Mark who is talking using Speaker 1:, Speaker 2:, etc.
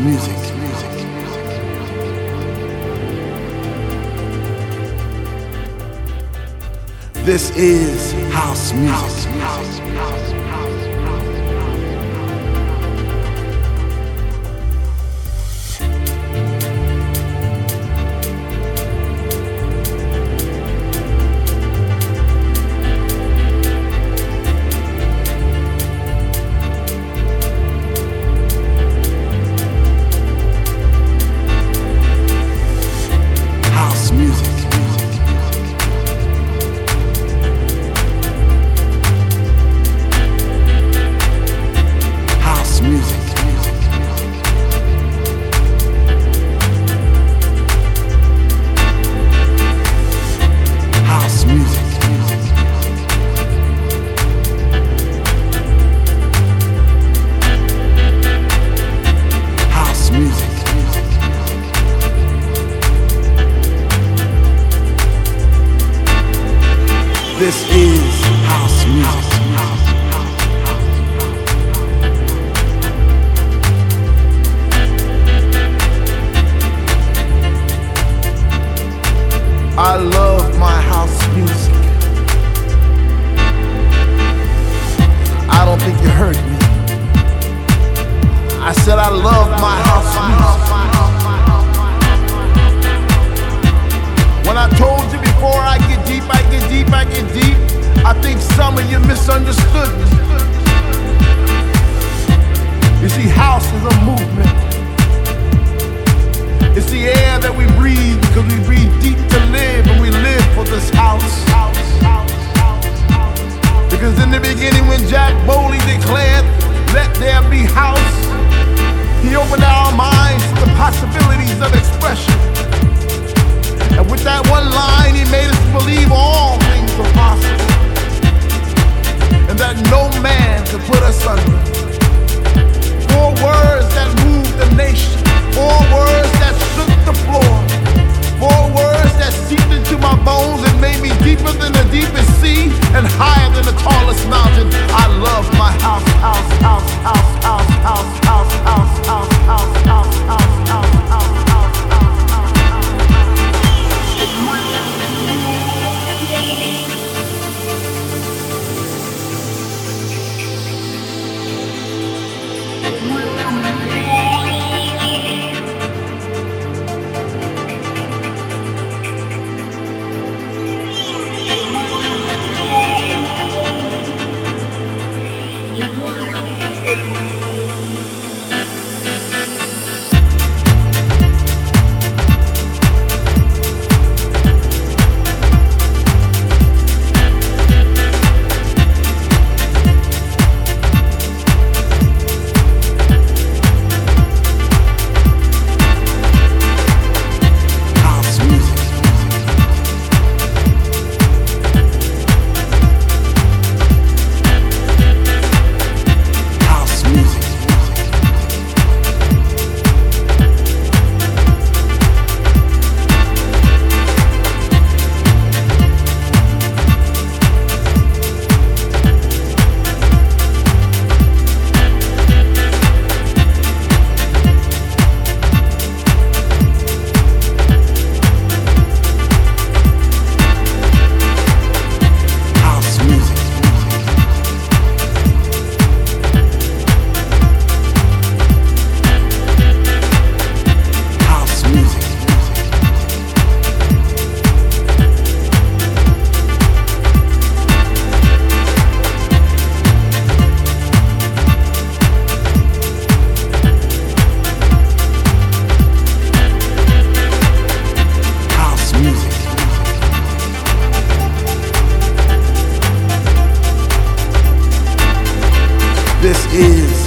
Speaker 1: music. This is house music. House, house, house. I love more This is